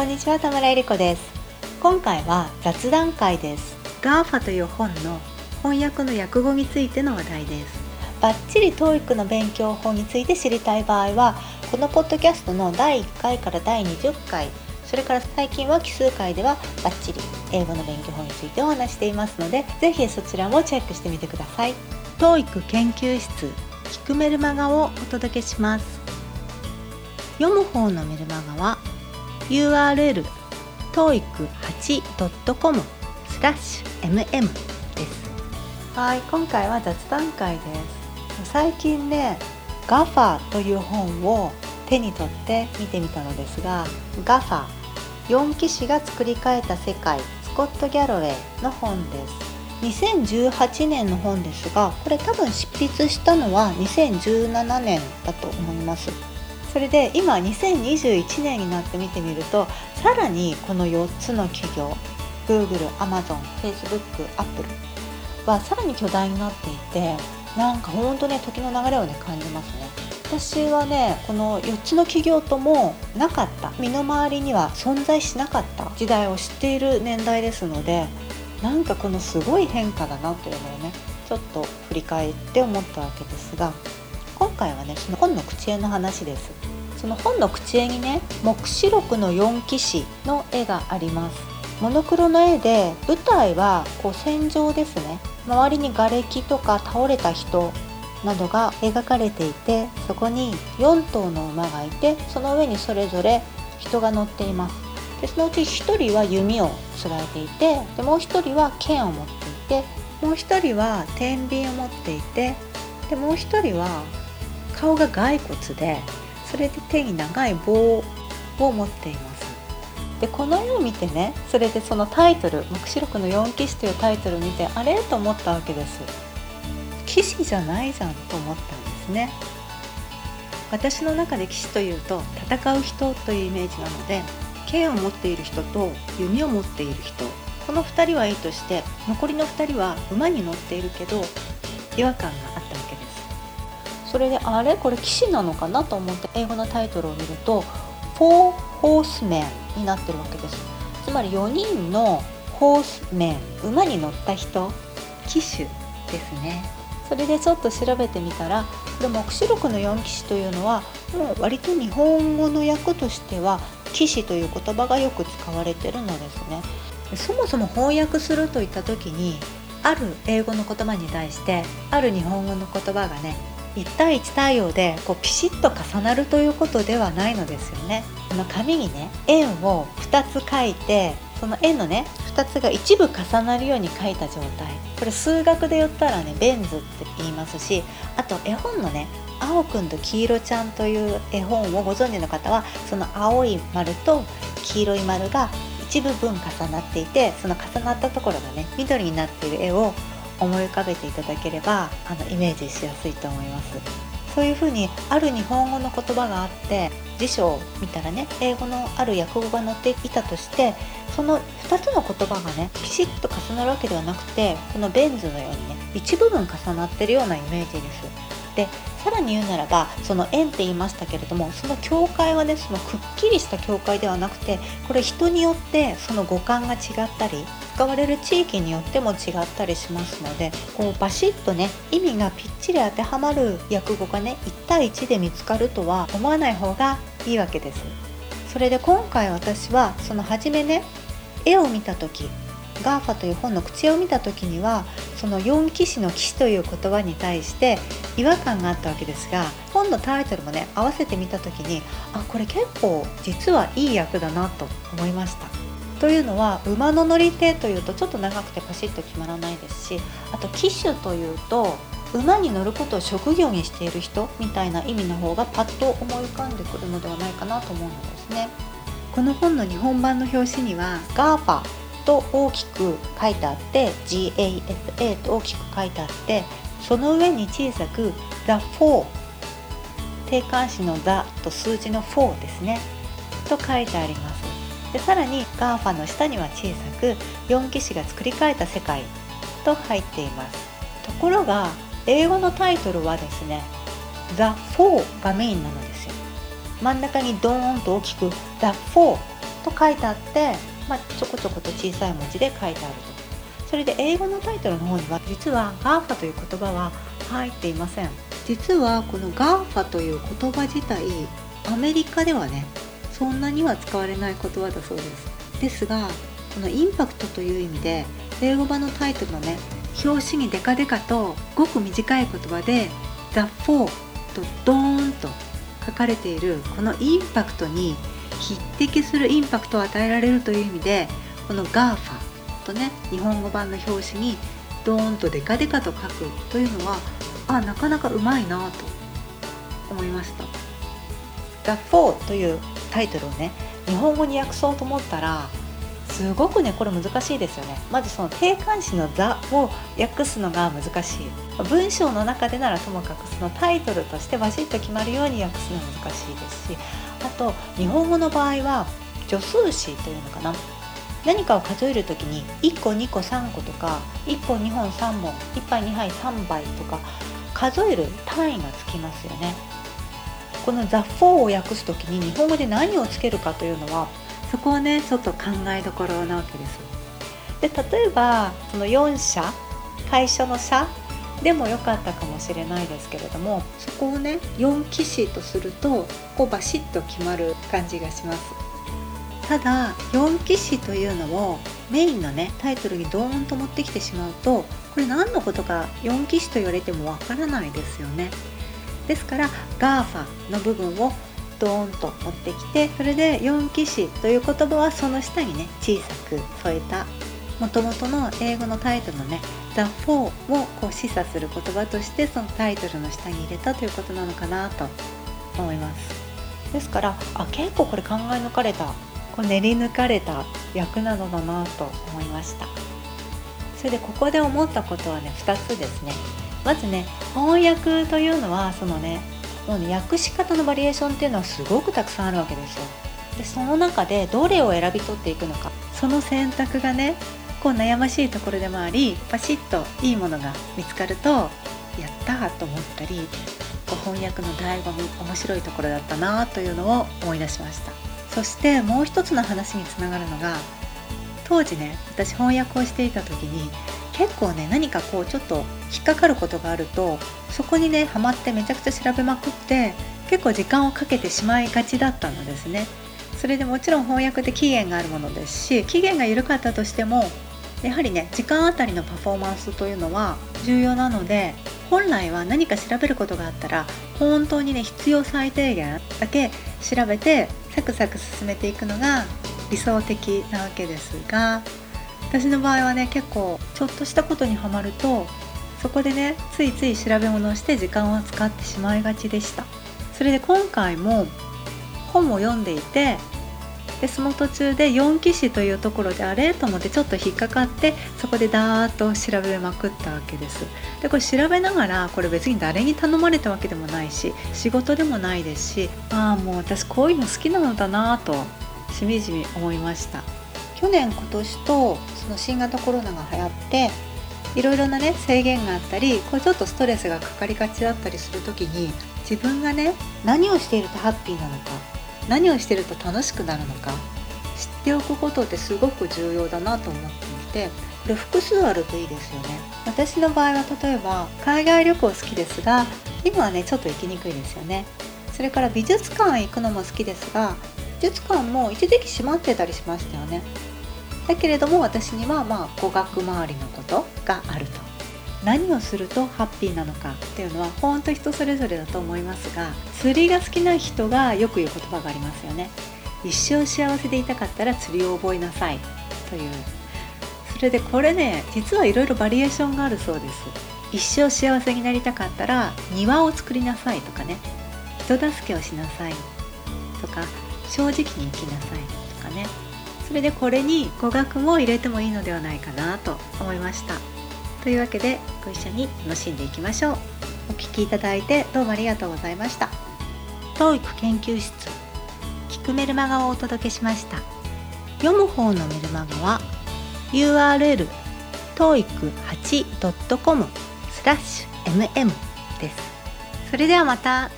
こんにちは田村えり子です。今回は雑談会です。GAFA という本の翻訳の訳語についての話題です。バッチリ TOEIC の勉強法について知りたい場合はこのポッドキャストの第1回から第20回それから最近は奇数回ではバッチリ英語の勉強法についてお話していますのでぜひそちらもチェックしてみてください。TOEIC 研究室聞くメルマガをお届けします。読む方のメルマガは URL toeic8.com スラッシュ mm です。はい今回は雑談会です。最近ね GAFA という本を手に取って見てみたのですが GAFA 4騎士が作り変えた世界スコット・ギャロウェイの本です。2018年の本ですがこれ多分執筆したのは2017年だと思います。それで今2021年になって見てみるとさらにこの4つの企業 Google、Amazon、Facebook、Apple はさらに巨大になっていてなんかほんとね時の流れをね感じますね。私はねこの4つの企業ともなかった身の回りには存在しなかった時代を知っている年代ですのでなんかこのすごい変化だなというのをねちょっと振り返って思ったわけですが回はねその本の口絵の話です。その本の口絵にね黙示録の4騎士の絵があります。モノクロの絵で舞台はこう戦場ですね。周りに瓦礫とか倒れた人などが描かれていてそこに4頭の馬がいてその上にそれぞれ人が乗っています。でそのうち1人は弓をつらえていてでもう1人は剣を持っていてもう1人は天秤を持っていてでもう1人は顔が骸骨でそれで手に長い棒を持っています。でこの絵を見てねそれでそのタイトル「黙示録の4騎士」というタイトルを見てあれ？と思ったわけです。騎士じゃないじゃんと思ったんですね。私の中で騎士というと戦う人というイメージなので剣を持っている人と弓を持っている人この2人はいいとして残りの2人は馬に乗っているけど違和感がそれであれ？これ騎士なのかなと思って英語のタイトルを見ると「4ホースメン」になってるわけです。つまり4人のホースメン馬に乗った人騎手ですね。それでちょっと調べてみたらこれ黙示録の4騎士というのはもう割と日本語の訳としては騎士という言葉がよく使われてるのですね。そもそも翻訳するといった時にある英語の言葉に対してある日本語の言葉がね1対1対応でこうピシッと重なるということではないのですよね。この紙にね円を2つ書いてその円のね2つが一部重なるように書いた状態これ数学で言ったらねベン図って言いますしあと絵本のね「青くんと黄色ちゃん」という絵本をご存知の方はその青い丸と黄色い丸が一部分重なっていてその重なったところがね緑になっている絵を思い浮かべていただければあのイメージしやすいと思います。そういうふうにある日本語の言葉があって辞書を見たらね英語のある訳語が載っていたとしてその2つの言葉がねピシッと重なるわけではなくてこのベン図のようにね一部分重なってるようなイメージです。でさらに言うならばその円って言いましたけれどもその境界はねそのくっきりした境界ではなくてこれ人によってその五感が違ったり使われる地域によっても違ったりしますのでこうバシッとね意味がぴっちり当てはまる訳語がね1対1で見つかるとは思わない方がいいわけです。それで今回私はその初めね絵を見た時 GAFA という本の口を見た時にはその4騎士の騎士という言葉に対して違和感があったわけですが本のタイトルもね合わせてみた時にあこれ結構実はいい役だなと思いましたというのは馬の乗り手というとちょっと長くてパシッと決まらないですしあと騎手というと馬に乗ることを職業にしている人みたいな意味の方がパッと思い浮かんでくるのではないかなと思うのですね。この本の日本版の表紙には GAFA と大きく書いてあって GAFA と大きく書いてあってその上に小さく The Four 定冠詞の The と数字の4ですねと書いてあります。でさらに GAFA の下には小さく4騎士が作り変えた世界と入っています。ところが英語のタイトルはですね The Four がメインなのですよ。真ん中にドーンと大きく The Four と書いてあって、まあ、ちょこちょこと小さい文字で書いてあると。それで英語のタイトルの方には実は GAFA という言葉は入っていません。実はこの GAFA という言葉自体アメリカではねそんなには使われない言葉だそうです。ですがこのインパクトという意味で英語版のタイトルのね表紙にデカデカとごく短い言葉で「THEFOR」とドーンと書かれているこのインパクトに匹敵するインパクトを与えられるという意味でこの GAFA とね日本語版の表紙にドーンとデカデカと書くというのはあなかなかうまいなと思いました「The Four」というタイトルをね日本語に訳そうと思ったらすごくねこれ難しいですよね。まずその定冠詞の「座」を訳すのが難しい。文章の中でならともかくそのタイトルとしてバシッと決まるように訳すのは難しいですしあと日本語の場合は助数詞というのかな。何かを数える時に1個2個3個とか1本2本3本1杯2杯3杯とか数える単位がつきますよね。この「ザ・フォー」を訳す時に日本語で何をつけるかというのはそこはねちょっと考えどころなわけですで例えばその4社最初の社でも良かったかもしれないですけれどもそこをね4騎士とするとこうバシッと決まる感じがします。ただ4騎士というのをメインのねタイトルにドーンと持ってきてしまうとこれ何のことか4騎士と言われてもわからないですよね。ですから GAFA の部分をドーンと持ってきてそれで4騎士という言葉はその下にね小さく添えたもともとの英語のタイトルのね「The Four」をこう示唆する言葉としてそのタイトルの下に入れたということなのかなと思います。ですからあ結構これ考え抜かれたこう練り抜かれた役なのだなと思いました。それでここで思ったことはね2つですね。まずね翻訳というのはそのねもうね訳し方のバリエーションっていうのはすごくたくさんあるわけですよ。でその中でどれを選び取っていくのか。その選択がねこう悩ましいところでもありパシッといいものが見つかるとやったと思ったりこう翻訳の醍醐味面白いところだったなというのを思い出しました。そしてもう一つの話につながるのが当時ね私翻訳をしていた時に結構ね何かこうちょっと引っかかることがあるとそこにねハマってめちゃくちゃ調べまくって結構時間をかけてしまいがちだったのですね。それでもちろん翻訳って期限があるものですし期限が緩かったとしてもやはりね時間あたりのパフォーマンスというのは重要なので本来は何か調べることがあったら本当にね必要最低限だけ調べてサクサク進めていくのが理想的なわけですが私の場合はね結構ちょっとしたことにはまるとそこでねついつい調べ物をして時間を使ってしまいがちでした。それで今回も本を読んでいてでその途中で4騎士というところであれと思ってちょっと引っかかってそこでダーッと調べまくったわけです。でこれ調べながらこれ別に誰に頼まれたわけでもないし仕事でもないですしああもう私こういうの好きなのだなとしみじみ思いました。去年今年とその新型コロナが流行っていろいろなね制限があったりこうちょっとストレスがかかりがちだったりする時に自分がね何をしているとハッピーなのか何をしてると楽しくなるのか知っておくことってすごく重要だなと思っていてこれ複数あるといいですよね。私の場合は例えば海外旅行好きですが今はねちょっと行きにくいですよね。それから美術館行くのも好きですが美術館も一時期閉まってたりしましたよね。だけれども私にはまあ語学周りのことがあると。何をするとハッピーなのかっていうのは本当人それぞれだと思いますが釣りが好きな人がよく言う言葉がありますよね。一生幸せでいたかったら釣りを覚えなさい。という。それでこれね実はいろいろバリエーションがあるそうです。一生幸せになりたかったら庭を作りなさいとかね。人助けをしなさい。とか正直に生きなさいとかね。それでこれに語学も入れてもいいのではないかなと思いました。というわけでご一緒に楽しんでいきましょう。お聴きいただいてどうもありがとうございました。TOEIC 研究室聞くメルマガをお届けしました。読む方のメルマガは URL toeic8.com スラッシュ mm です。それではまた